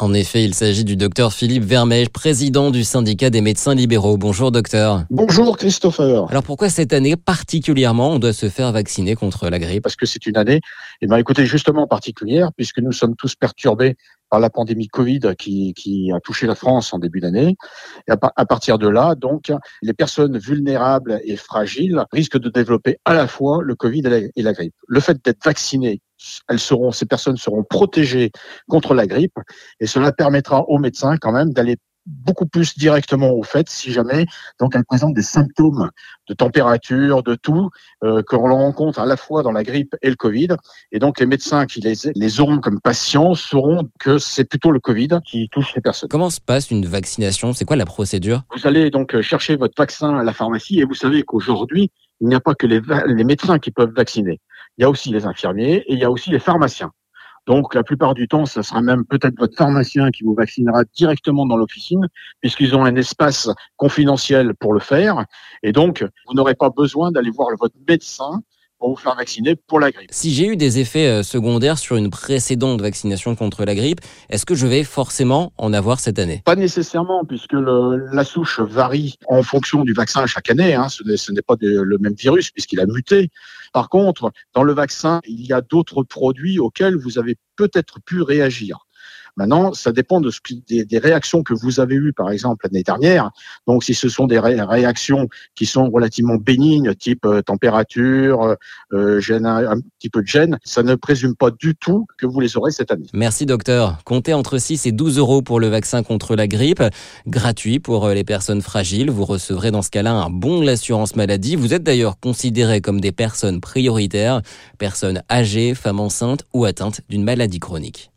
En effet, il s'agit du docteur Philippe Vermège, président du syndicat des médecins libéraux. Bonjour docteur. Bonjour Christopher. Alors pourquoi cette année particulièrement on doit se faire vacciner contre la grippe? Parce que c'est une année, eh bien, écoutez, justement particulière, puisque nous sommes tous perturbés par la pandémie Covid qui, qui a touché la France en début d'année. Et à, partir de là, donc, les personnes vulnérables et fragiles risquent de développer à la fois le Covid et la, et la grippe. Le fait d'être vacciné, elles seront, ces personnes seront protégées contre la grippe et cela permettra aux médecins quand même d'aller beaucoup plus directement au fait si jamais donc elle présente des symptômes de température, de tout euh, que l'on rencontre à la fois dans la grippe et le Covid. Et donc les médecins qui les, les auront comme patients sauront que c'est plutôt le Covid qui touche les personnes. Comment se passe une vaccination? C'est quoi la procédure? Vous allez donc chercher votre vaccin à la pharmacie et vous savez qu'aujourd'hui il n'y a pas que les, les médecins qui peuvent vacciner. Il y a aussi les infirmiers et il y a aussi les pharmaciens. Donc la plupart du temps, ça sera même peut-être votre pharmacien qui vous vaccinera directement dans l'officine, puisqu'ils ont un espace confidentiel pour le faire. Et donc, vous n'aurez pas besoin d'aller voir votre médecin pour vous faire vacciner pour la grippe. Si j'ai eu des effets euh, secondaires sur une précédente vaccination contre la grippe, est-ce que je vais forcément en avoir cette année? Pas nécessairement, puisque le, la souche varie en fonction du vaccin chaque année. Hein. Ce n'est pas le même virus puisqu'il a muté. Par contre, dans le vaccin, il y a d'autres produits auxquels vous avez peut-être pu réagir. Maintenant, ça dépend des, réactions que vous avez eues, par exemple, l'année dernière. Donc, si ce sont des réactions qui sont relativement bénignes, type euh, température, euh, euh, gène, un petit peu de gène, ça ne présume pas du tout que vous les aurez cette année. Merci, docteur. Comptez entre 6 et 12 euros pour le vaccin contre la grippe, gratuit pour les personnes fragiles. Vous recevrez dans ce cas-là un bon de l'assurance maladie. Vous êtes d'ailleurs considérés comme des personnes prioritaires, personnes âgées, femmes enceintes ou atteintes d'une maladie chronique.